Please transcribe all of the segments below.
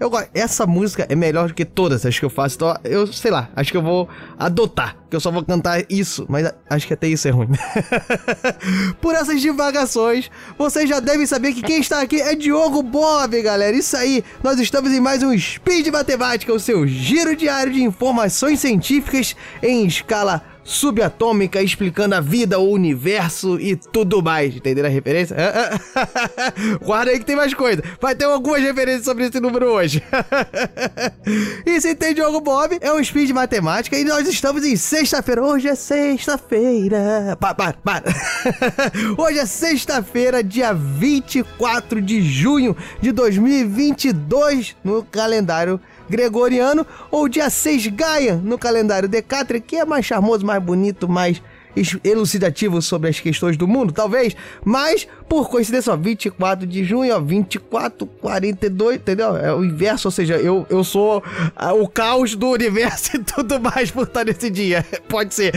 Eu gosto. Essa música é melhor do que todas as que eu faço. Então, eu sei lá, acho que eu vou adotar. Que eu só vou cantar isso. Mas acho que até isso é ruim. Por essas divagações, vocês já devem saber que quem está aqui é Diogo Bob, galera. Isso aí, nós estamos em mais um Speed Matemática, o seu giro diário de informações científicas em escala subatômica explicando a vida, o universo e tudo mais. Entenderam a referência? Guarda aí que tem mais coisa. Vai ter algumas referências sobre esse número hoje. e se tem Diogo Bob, é um speed de matemática e nós estamos em sexta-feira. Hoje é sexta-feira. Para, para, para. hoje é sexta-feira, dia 24 de junho de 2022 no calendário gregoriano, ou dia 6 Gaia no calendário Decátria, que é mais charmoso, mais bonito, mais elucidativo sobre as questões do mundo, talvez, mas por coincidência, ó, 24 de junho, ó, 24, 42, entendeu? É o inverso, ou seja, eu, eu sou ah, o caos do universo e tudo mais por estar nesse dia. Pode ser.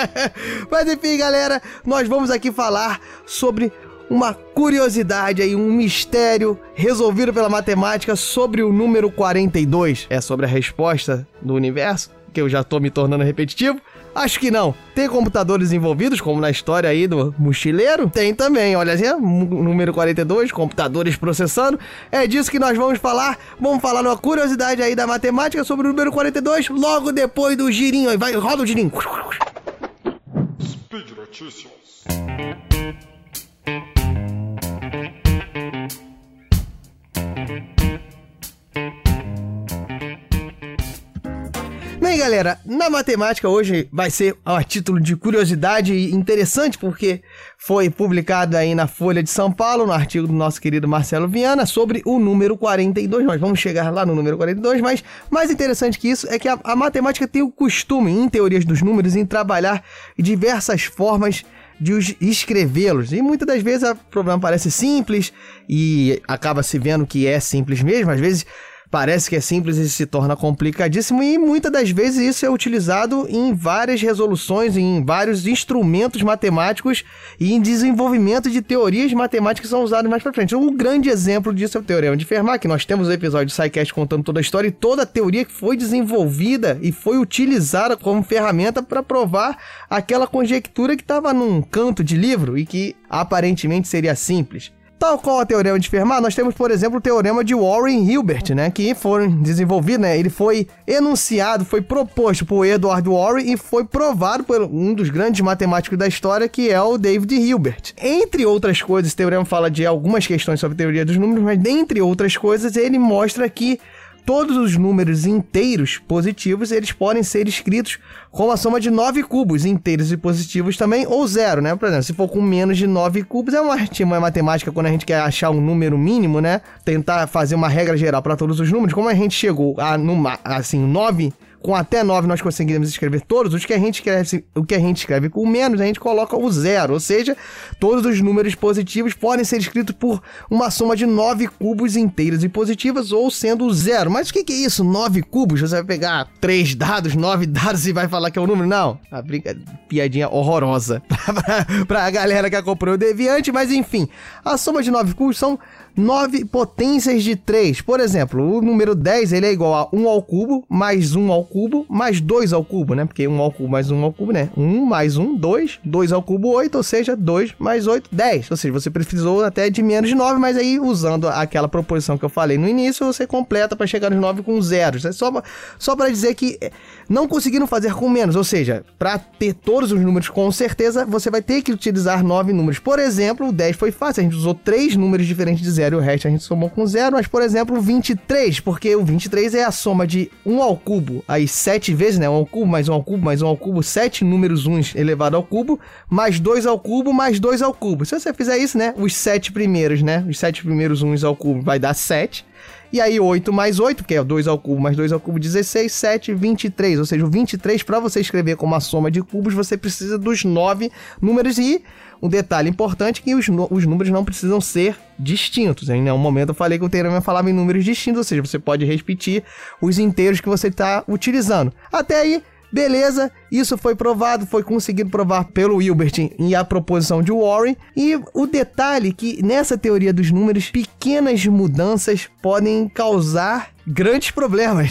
mas enfim, galera, nós vamos aqui falar sobre uma curiosidade aí, um mistério resolvido pela matemática sobre o número 42. É sobre a resposta do universo, que eu já tô me tornando repetitivo. Acho que não. Tem computadores envolvidos, como na história aí do mochileiro? Tem também, olha assim, número 42, computadores processando. É disso que nós vamos falar. Vamos falar uma curiosidade aí da matemática sobre o número 42, logo depois do girinho. Vai, roda o girinho. Speed Notícias. Bem, galera, na matemática hoje vai ser a título de curiosidade interessante, porque foi publicado aí na Folha de São Paulo, no artigo do nosso querido Marcelo Viana, sobre o número 42. Nós vamos chegar lá no número 42, mas mais interessante que isso é que a, a matemática tem o costume, em teorias dos números, em trabalhar diversas formas de escrevê-los. E muitas das vezes o problema parece simples e acaba se vendo que é simples mesmo. Às vezes Parece que é simples e se torna complicadíssimo, e muitas das vezes isso é utilizado em várias resoluções, em vários instrumentos matemáticos e em desenvolvimento de teorias matemáticas que são usadas mais para frente. Um grande exemplo disso é o Teorema de Fermat, que nós temos o episódio do SciCast contando toda a história e toda a teoria que foi desenvolvida e foi utilizada como ferramenta para provar aquela conjectura que estava num canto de livro e que aparentemente seria simples. Tal qual a teorema de Fermat, nós temos, por exemplo, o teorema de Warren Hilbert, né, que foram desenvolvidos, né, ele foi enunciado, foi proposto por Edward Warren e foi provado por um dos grandes matemáticos da história, que é o David Hilbert. Entre outras coisas, esse teorema fala de algumas questões sobre teoria dos números, mas dentre outras coisas, ele mostra que todos os números inteiros positivos, eles podem ser escritos com a soma de 9 cubos inteiros e positivos também, ou zero, né? Por exemplo, se for com menos de 9 cubos, é uma, uma matemática quando a gente quer achar um número mínimo, né? Tentar fazer uma regra geral para todos os números. Como a gente chegou a, numa, assim, 9 com até 9 nós conseguimos escrever todos, os que a gente escreve, o que a gente escreve com menos, a gente coloca o zero, ou seja, todos os números positivos podem ser escritos por uma soma de 9 cubos inteiros e positivas ou sendo zero. Mas o que, que é isso? 9 cubos? Você vai pegar 3 dados, 9 dados e vai falar que é o um número? Não, a brinca... piadinha horrorosa para a galera que acompanhou o Deviante, mas enfim, a soma de 9 cubos são 9 potências de 3. Por exemplo, o número 10 ele é igual a 1 ao cubo mais 1 ao cubo mais 2 ao cubo, né? Porque 1 ao cubo mais 1 ao cubo, né? 1 mais 1, 2. 2 ao cubo, 8. Ou seja, 2 mais 8, 10. Ou seja, você precisou até de menos de 9, mas aí usando aquela proposição que eu falei no início, você completa para chegar nos 9 com zeros. É só, só para dizer que não conseguiram fazer com menos. Ou seja, para ter todos os números com certeza, você vai ter que utilizar 9 números. Por exemplo, o 10 foi fácil. A gente usou 3 números diferentes de 0 e o resto a gente somou com zero, mas por exemplo, o 23, porque o 23 é a soma de 1 ao cubo, aí 7 vezes, né? 1 ao cubo, mais 1 ao cubo, mais 1 ao cubo, 7 números 1 elevado ao cubo, mais 2 ao cubo, mais 2 ao cubo. Se você fizer isso, né? Os 7 primeiros, né? Os 7 primeiros 1 ao cubo vai dar 7. E aí 8 mais 8, que é 2 ao cubo mais 2 ao cubo, 16, 7, 23. Ou seja, o 23, para você escrever como uma soma de cubos, você precisa dos 9 números e um detalhe importante que os, os números não precisam ser distintos. Em nenhum momento eu falei que o teorema falava em números distintos, ou seja, você pode repetir os inteiros que você está utilizando. Até aí, beleza. Isso foi provado, foi conseguido provar pelo Hilbert e a proposição de Warren. E o detalhe é que nessa teoria dos números, pequenas mudanças podem causar grandes problemas.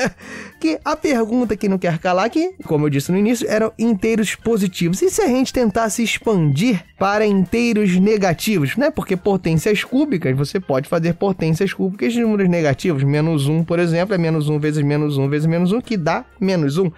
que a pergunta que não quer calar aqui, como eu disse no início, eram inteiros positivos. E se a gente tentasse expandir para inteiros negativos, né? Porque potências cúbicas, você pode fazer potências cúbicas de números negativos. Menos 1, por exemplo, é menos 1 vezes menos 1 vezes menos 1, que dá menos 1.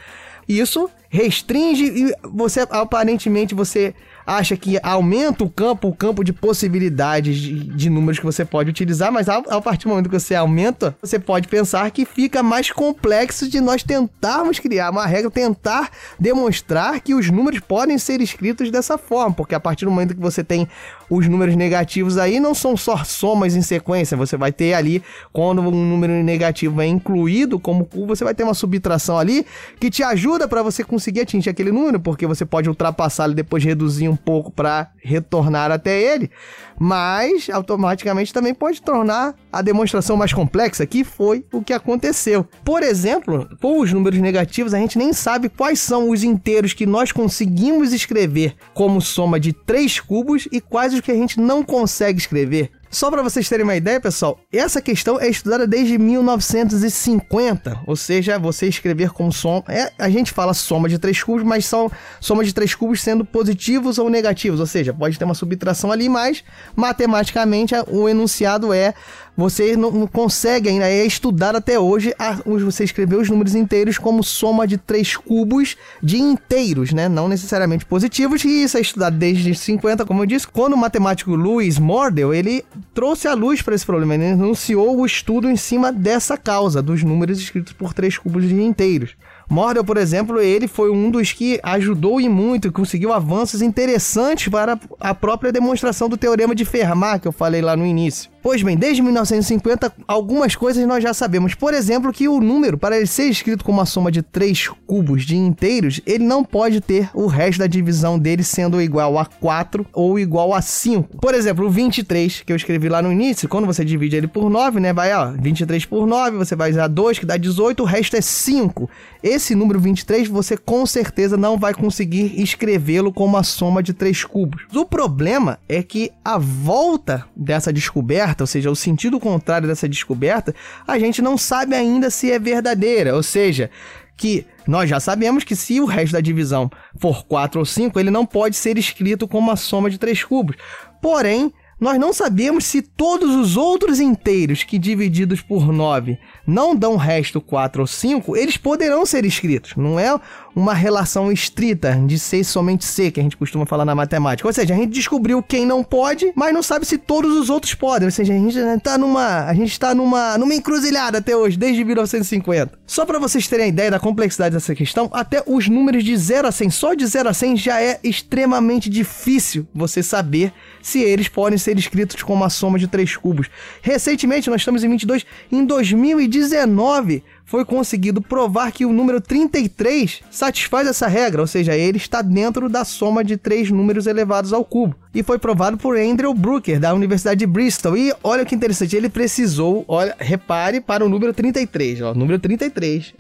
Isso restringe e você aparentemente você acha que aumenta o campo, o campo de possibilidades de, de números que você pode utilizar, mas a, a, partir do momento que você aumenta, você pode pensar que fica mais complexo de nós tentarmos criar uma regra, tentar demonstrar que os números podem ser escritos dessa forma, porque a partir do momento que você tem os números negativos aí, não são só somas em sequência, você vai ter ali, quando um número negativo é incluído como você vai ter uma subtração ali que te ajuda para você conseguir atingir aquele número, porque você pode ultrapassá-lo e depois reduzir um pouco para retornar até ele, mas automaticamente também pode tornar a demonstração mais complexa, que foi o que aconteceu. Por exemplo, com os números negativos, a gente nem sabe quais são os inteiros que nós conseguimos escrever como soma de três cubos e quais os que a gente não consegue escrever. Só para vocês terem uma ideia, pessoal, essa questão é estudada desde 1950, ou seja, você escrever como soma. É, a gente fala soma de três cubos, mas são soma de três cubos sendo positivos ou negativos, ou seja, pode ter uma subtração ali, mas matematicamente o enunciado é você não consegue ainda, é estudar até hoje a, você escrever os números inteiros como soma de três cubos de inteiros, né? Não necessariamente positivos, e isso é estudado desde 50, como eu disse. Quando o matemático Louis Mordell, ele trouxe a luz para esse problema, ele anunciou o estudo em cima dessa causa, dos números escritos por três cubos de inteiros. Mordel, por exemplo, ele foi um dos que ajudou e muito, conseguiu avanços interessantes para a própria demonstração do teorema de Fermat, que eu falei lá no início. Pois bem, desde 1950, algumas coisas nós já sabemos. Por exemplo, que o número, para ele ser escrito como uma soma de três cubos de inteiros, ele não pode ter o resto da divisão dele sendo igual a 4 ou igual a 5. Por exemplo, o 23, que eu escrevi lá no início, quando você divide ele por 9, né, vai, ó, 23 por 9, você vai usar 2, que dá 18, o resto é 5. Esse número 23, você com certeza não vai conseguir escrevê-lo como uma soma de três cubos. O problema é que a volta dessa descoberta descoberta, ou seja, o sentido contrário dessa descoberta, a gente não sabe ainda se é verdadeira, ou seja, que nós já sabemos que se o resto da divisão for 4 ou 5, ele não pode ser escrito como uma soma de três cubos. Porém, nós não sabemos se todos os outros inteiros que divididos por 9 não dão resto 4 ou 5, eles poderão ser escritos. Não é uma relação estrita de ser somente C, que a gente costuma falar na matemática. Ou seja, a gente descobriu quem não pode, mas não sabe se todos os outros podem. Ou seja, a gente está numa, a gente tá numa, numa encruzilhada até hoje, desde 1950. Só para vocês terem a ideia da complexidade dessa questão, até os números de 0 a 100, só de 0 a 100 já é extremamente difícil você saber se eles podem ser escritos com uma soma de três cubos. Recentemente, nós estamos em 22, em 2019, foi conseguido provar que o número 33 satisfaz essa regra, ou seja, ele está dentro da soma de três números elevados ao cubo. E foi provado por Andrew Brooker, da Universidade de Bristol. E olha que interessante, ele precisou, olha, repare para o número 33, ó, número 33.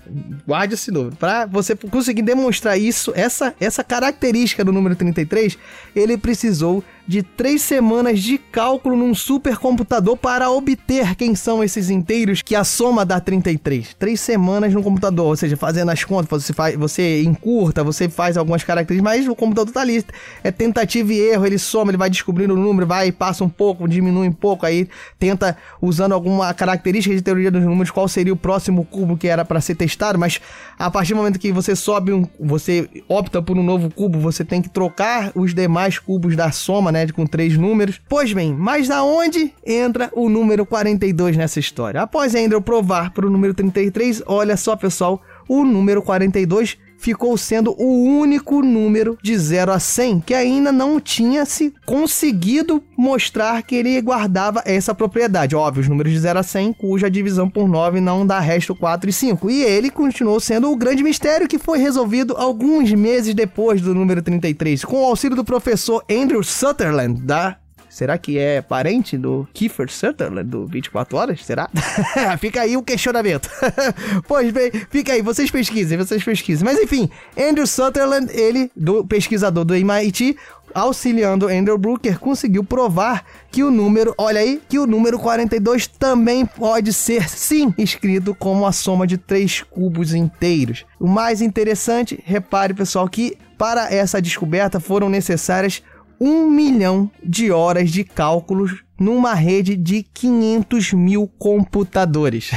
Guarde esse número. Para você conseguir demonstrar isso, essa, essa característica do número 33, ele precisou de três semanas de cálculo num supercomputador para obter quem são esses inteiros que a soma dá 33. Três semanas no computador, ou seja, fazendo as contas, você, faz, você encurta, você faz algumas características, mas o computador tá ali. É tentativa e erro, ele soma, ele vai descobrindo o número, vai, passa um pouco, diminui um pouco, aí tenta, usando alguma característica de teoria dos números, qual seria o próximo cubo que era para ser testado, mas a partir do momento que você sobe um, você opta por um novo cubo, você tem que trocar os demais cubos da soma, né, com três números. Pois bem, mas aonde entra o número 42 nessa história? Após eu provar para o número 33, olha só, pessoal, o número 42 ficou sendo o único número de 0 a 100 que ainda não tinha se conseguido mostrar que ele guardava essa propriedade. Óbvio, os números de 0 a 100 cuja divisão por 9 não dá resto 4 e 5. E ele continuou sendo o grande mistério que foi resolvido alguns meses depois do número 33, com o auxílio do professor Andrew Sutherland da Será que é parente do Kiefer Sutherland do 24 Horas? Será? fica aí o questionamento. pois bem, fica aí, vocês pesquisem, vocês pesquisem. Mas enfim, Andrew Sutherland, ele, do pesquisador do MIT, auxiliando Andrew Brooker, conseguiu provar que o número, olha aí, que o número 42 também pode ser, sim, escrito como a soma de três cubos inteiros. O mais interessante, repare pessoal, que para essa descoberta foram necessárias um milhão de horas de cálculos numa rede de 500 mil computadores.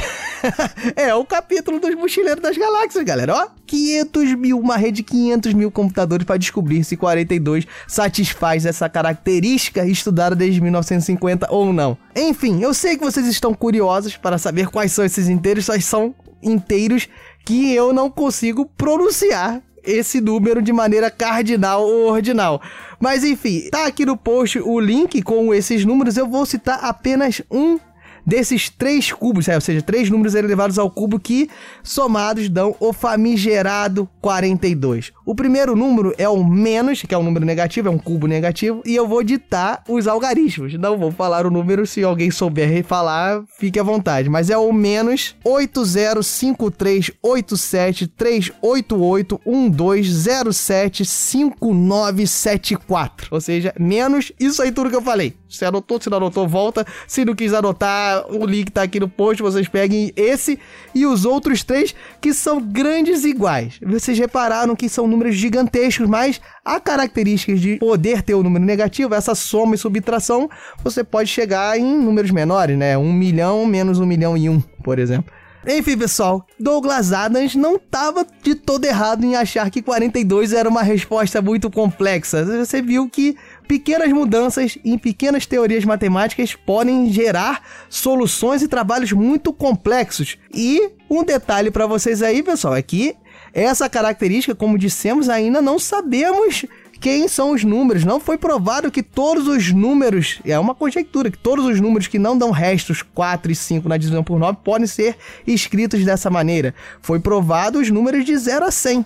é o capítulo dos mochileiros das galáxias, galera. Ó, 500 mil, uma rede de 500 mil computadores para descobrir se 42 satisfaz essa característica estudada desde 1950 ou não. Enfim, eu sei que vocês estão curiosos para saber quais são esses inteiros, só são inteiros que eu não consigo pronunciar esse número de maneira cardinal ou ordinal. Mas enfim, tá aqui no post o link com esses números. Eu vou citar apenas um desses três cubos, é, ou seja, três números elevados ao cubo que somados dão o famigerado 42. O primeiro número é o menos, que é um número negativo, é um cubo negativo, e eu vou ditar os algarismos. Não vou falar o número, se alguém souber falar, fique à vontade. Mas é o menos 8053873812075974. Ou seja, menos isso aí tudo que eu falei. Se anotou, se não anotou, volta. Se não quis anotar, o link tá aqui no post, vocês peguem esse e os outros três que são grandes iguais. Vocês repararam que são números gigantescos, mas há características de poder ter o um número negativo, essa soma e subtração, você pode chegar em números menores, né? Um milhão menos um milhão e um, por exemplo. Enfim, pessoal, Douglas Adams não estava de todo errado em achar que 42 era uma resposta muito complexa. Você viu que pequenas mudanças em pequenas teorias matemáticas podem gerar soluções e trabalhos muito complexos. E um detalhe para vocês aí, pessoal, é que essa característica, como dissemos, ainda não sabemos quem são os números. Não foi provado que todos os números, é uma conjectura, que todos os números que não dão restos 4 e 5 na divisão por 9 podem ser escritos dessa maneira. Foi provado os números de 0 a 100.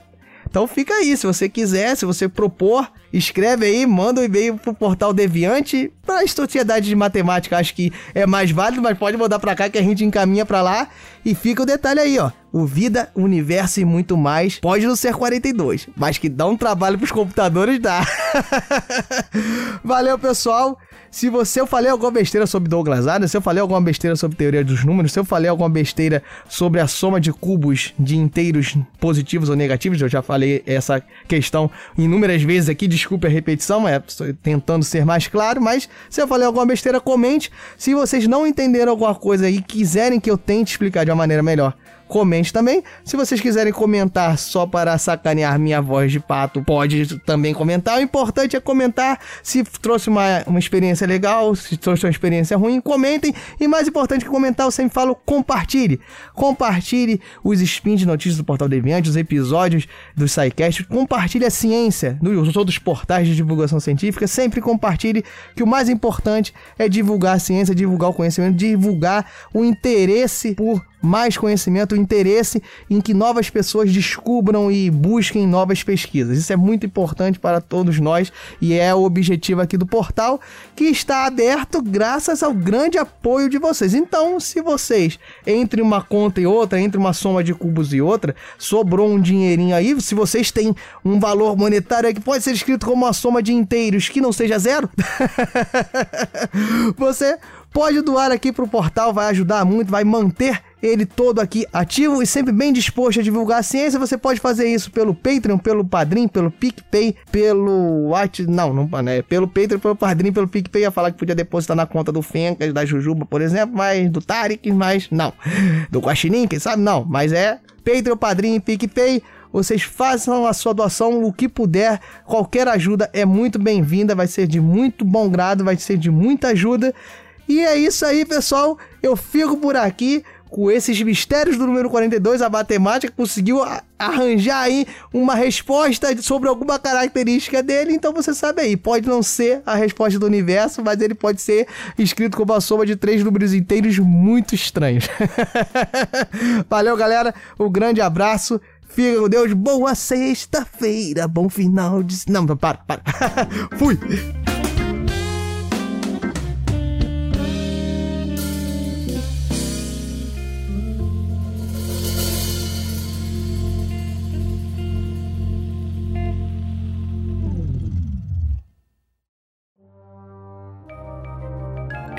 Então fica aí, se você quiser, se você propor, escreve aí, manda um e-mail pro portal Deviante. Pra sociedade de matemática, acho que é mais válido, mas pode mandar pra cá que a gente encaminha pra lá. E fica o detalhe aí, ó. O Vida, Universo e muito mais pode não ser 42, mas que dá um trabalho pros computadores, dá. Valeu, pessoal. Se você eu falei alguma besteira sobre Douglas Adams, se eu falei alguma besteira sobre teoria dos números, se eu falei alguma besteira sobre a soma de cubos de inteiros positivos ou negativos, eu já falei essa questão inúmeras vezes aqui, desculpe a repetição, é tentando ser mais claro, mas se eu falei alguma besteira, comente. Se vocês não entenderam alguma coisa e quiserem que eu tente explicar de uma maneira melhor, comente também. Se vocês quiserem comentar só para sacanear minha voz de pato, pode também comentar. O importante é comentar se trouxe uma, uma experiência legal, se trouxe uma experiência ruim, comentem. E mais importante que comentar, eu sempre falo, compartilhe. Compartilhe os spins de notícias do Portal Deviante, os episódios do SciCast. Compartilhe a ciência nos outros portais de divulgação científica. Sempre compartilhe que o mais importante é divulgar a ciência, divulgar o conhecimento, divulgar o interesse por mais conhecimento, interesse em que novas pessoas descubram e busquem novas pesquisas. Isso é muito importante para todos nós e é o objetivo aqui do portal que está aberto graças ao grande apoio de vocês. Então, se vocês entre uma conta e outra, entre uma soma de cubos e outra, sobrou um dinheirinho aí, se vocês têm um valor monetário que pode ser escrito como uma soma de inteiros que não seja zero, você pode doar aqui para o portal, vai ajudar muito, vai manter ele todo aqui ativo e sempre bem disposto a divulgar a ciência. Você pode fazer isso pelo Patreon, pelo Padrim, pelo PicPay, pelo What... Não, não, né? Pelo Patreon, pelo Padrim, pelo PicPay. Ia falar que podia depositar na conta do Fencas, da Jujuba, por exemplo, mas do Tarek, mas não. Do Guaxinim, quem sabe? Não, mas é Patreon, Padrim, PicPay vocês façam a sua doação o que puder, qualquer ajuda é muito bem-vinda, vai ser de muito bom grado, vai ser de muita ajuda. E é isso aí, pessoal. Eu fico por aqui com esses mistérios do número 42, a matemática conseguiu arranjar aí uma resposta sobre alguma característica dele, então você sabe aí, pode não ser a resposta do universo, mas ele pode ser escrito como a soma de três números inteiros muito estranhos. Valeu, galera, um grande abraço. Fica com Deus, boa sexta-feira, bom final de. Não, para, para. Fui!